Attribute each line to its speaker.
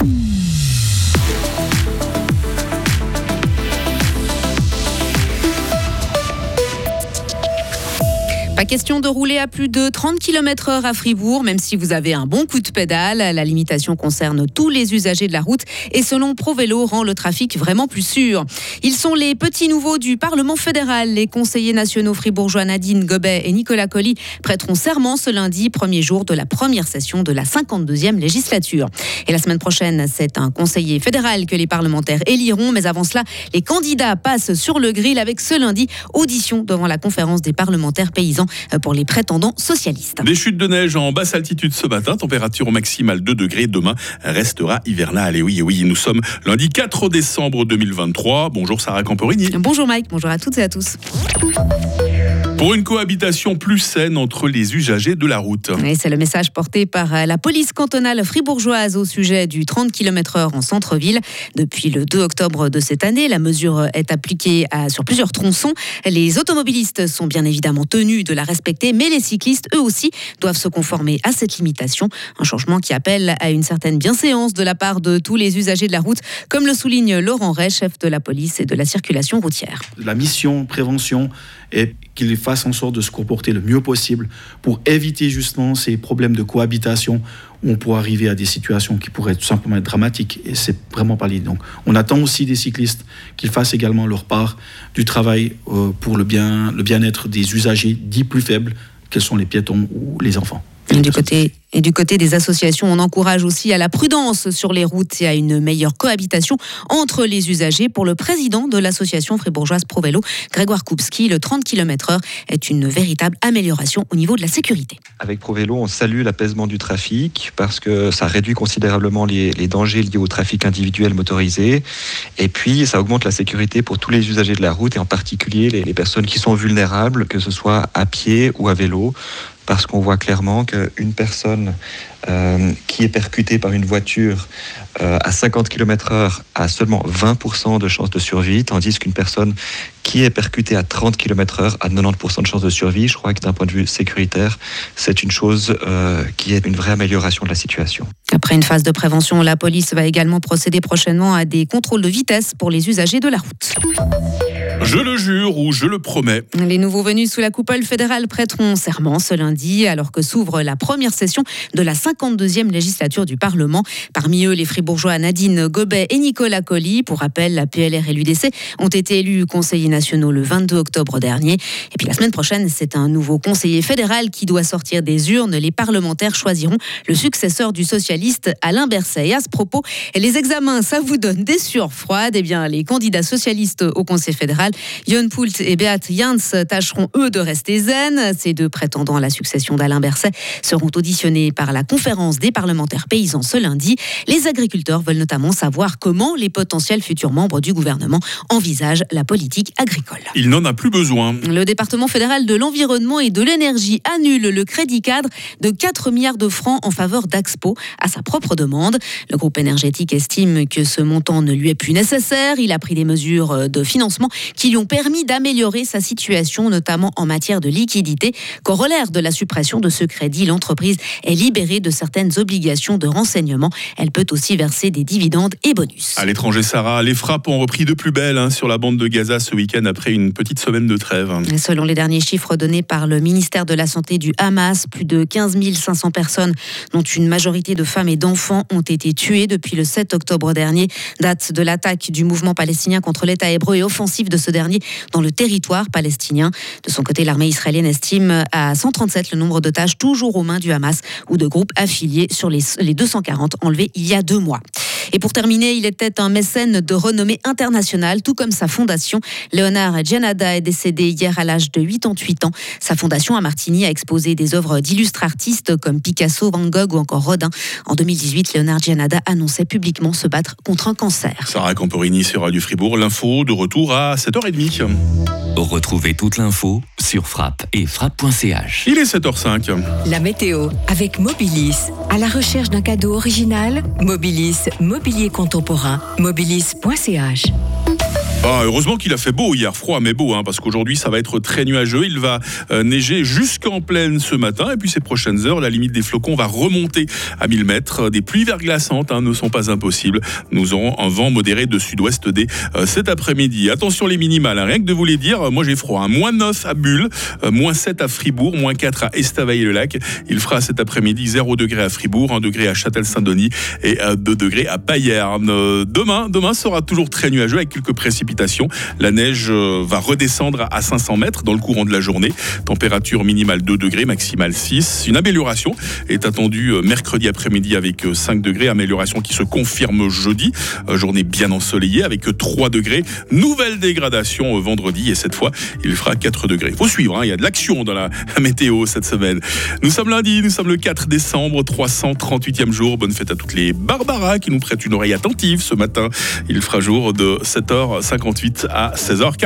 Speaker 1: Mm-hmm. Pas question de rouler à plus de 30 km heure à Fribourg, même si vous avez un bon coup de pédale. La limitation concerne tous les usagers de la route et selon ProVélo rend le trafic vraiment plus sûr. Ils sont les petits nouveaux du Parlement fédéral. Les conseillers nationaux fribourgeois Nadine Gobet et Nicolas Colli prêteront serment ce lundi, premier jour de la première session de la 52e législature. Et la semaine prochaine, c'est un conseiller fédéral que les parlementaires éliront. Mais avant cela, les candidats passent sur le grill avec ce lundi audition devant la conférence des parlementaires paysans pour les prétendants socialistes.
Speaker 2: Des chutes de neige en basse altitude ce matin, température maximale 2 degrés. Demain restera hivernal. Et oui, oui, nous sommes lundi 4 décembre 2023. Bonjour Sarah Camporini.
Speaker 1: Bonjour Mike, bonjour à toutes et à tous.
Speaker 2: Pour une cohabitation plus saine entre les usagers de la route.
Speaker 1: c'est le message porté par euh, la police cantonale fribourgeoise au sujet du 30 km/h en centre-ville. Depuis le 2 octobre de cette année, la mesure est appliquée sur plusieurs tronçons. Les automobilistes sont bien évidemment tenus de la respecter, mais les cyclistes, eux aussi, doivent se conformer à cette limitation. Un changement qui appelle à une certaine bienséance de la part de tous les usagers de la route, comme le souligne Laurent Ray, chef de la police et de la circulation routière.
Speaker 3: La mission prévention est qu'il fasse en sorte de se comporter le mieux possible pour éviter justement ces problèmes de cohabitation où on pourrait arriver à des situations qui pourraient tout simplement être dramatiques et c'est vraiment pas l'idée. Donc on attend aussi des cyclistes qu'ils fassent également leur part du travail euh, pour le bien le bien-être des usagers dits plus faibles, quels sont les piétons ou les enfants.
Speaker 1: Du côté et du côté des associations, on encourage aussi à la prudence sur les routes et à une meilleure cohabitation entre les usagers. Pour le président de l'association fribourgeoise ProVélo, Grégoire Koupski, le 30 km/h est une véritable amélioration au niveau de la sécurité.
Speaker 4: Avec ProVélo, on salue l'apaisement du trafic parce que ça réduit considérablement les, dangers liés au trafic individuel motorisé. Et puis, ça augmente la sécurité pour tous les usagers de la route et en particulier les personnes qui sont vulnérables, que ce soit à pied ou à vélo parce qu'on voit clairement qu'une personne euh, qui est percutée par une voiture euh, à 50 km/h a seulement 20% de chances de survie, tandis qu'une personne qui est percutée à 30 km/h a 90% de chances de survie. Je crois que d'un point de vue sécuritaire, c'est une chose euh, qui est une vraie amélioration de la situation.
Speaker 1: Après une phase de prévention, la police va également procéder prochainement à des contrôles de vitesse pour les usagers de la route.
Speaker 2: Je le jure ou je le promets.
Speaker 1: Les nouveaux venus sous la coupole fédérale prêteront serment ce lundi alors que s'ouvre la première session de la 52e législature du Parlement. Parmi eux, les fribourgeois Nadine Gobet et Nicolas Colli. Pour rappel, la PLR et l'UDC ont été élus conseillers nationaux le 22 octobre dernier. Et puis la semaine prochaine, c'est un nouveau conseiller fédéral qui doit sortir des urnes. Les parlementaires choisiront le successeur du socialiste Alain Berset. Et à ce propos, les examens, ça vous donne des sueurs froides. Eh bien, les candidats socialistes au Conseil fédéral Jon Poult et Beat Jans tâcheront eux de rester zen. Ces deux prétendants à la succession d'Alain Berset seront auditionnés par la conférence des parlementaires paysans ce lundi. Les agriculteurs veulent notamment savoir comment les potentiels futurs membres du gouvernement envisagent la politique agricole.
Speaker 2: Il n'en a plus besoin.
Speaker 1: Le département fédéral de l'environnement et de l'énergie annule le crédit cadre de 4 milliards de francs en faveur d'Axpo à sa propre demande. Le groupe énergétique estime que ce montant ne lui est plus nécessaire. Il a pris des mesures de financement qui lui ont permis d'améliorer sa situation, notamment en matière de liquidité. Corollaire de la suppression de ce crédit, l'entreprise est libérée de certaines obligations de renseignement. Elle peut aussi verser des dividendes et bonus.
Speaker 2: À l'étranger, Sarah, les frappes ont repris de plus belle hein, sur la bande de Gaza ce week-end après une petite semaine de trêve.
Speaker 1: Selon les derniers chiffres donnés par le ministère de la Santé du Hamas, plus de 15 500 personnes, dont une majorité de femmes et d'enfants, ont été tuées depuis le 7 octobre dernier, date de l'attaque du mouvement palestinien contre l'État hébreu et offensive de ce dernier dans le territoire palestinien. De son côté, l'armée israélienne estime à 137 le nombre d'otages toujours aux mains du Hamas ou de groupes affiliés sur les, les 240 enlevés il y a deux mois. Et pour terminer, il était un mécène de renommée internationale, tout comme sa fondation. Léonard Gianada est décédé hier à l'âge de 88 ans. Sa fondation à Martigny a exposé des œuvres d'illustres artistes comme Picasso, Van Gogh ou encore Rodin. En 2018, Léonard Gianada annonçait publiquement se battre contre un cancer.
Speaker 2: Sarah Camporini sur Radio Fribourg. L'info de retour à 7h30.
Speaker 5: Retrouvez toute l'info sur frappe et frappe.ch.
Speaker 2: Il est 7h05.
Speaker 6: La météo avec Mobilis. À la recherche d'un cadeau original, Mobilis, mobilier contemporain, mobilis.ch.
Speaker 2: Ah, heureusement qu'il a fait beau hier, froid mais beau, hein, parce qu'aujourd'hui ça va être très nuageux. Il va euh, neiger jusqu'en pleine ce matin, et puis ces prochaines heures, la limite des flocons va remonter à 1000 mètres. Des pluies verglaçantes hein, ne sont pas impossibles. Nous aurons un vent modéré de sud-ouest dès euh, cet après-midi. Attention les minimales, hein, rien que de vous les dire, moi j'ai froid. Moins 9 à Bulle, euh, moins 7 à Fribourg, moins 4 à Estavayer-le-Lac. Il fera cet après-midi 0 degré à Fribourg, 1 degré à Châtel-Saint-Denis et 2 degrés à Payerne. demain, demain sera toujours très nuageux avec quelques précipitations la neige euh, va redescendre à 500 mètres dans le courant de la journée. Température minimale 2 degrés, maximale 6. Une amélioration est attendue euh, mercredi après-midi avec 5 euh, degrés. Amélioration qui se confirme jeudi. Journée bien ensoleillée avec 3 degrés. Nouvelle dégradation vendredi et cette fois, il fera 4 degrés. Faut suivre, hein. il y a de l'action dans la météo cette semaine. Nous sommes lundi, nous sommes le 4 décembre, 338e jour. Bonne fête à toutes les Barbara qui nous prêtent une oreille attentive ce matin. Il fera jour de 7h50 à 16h40.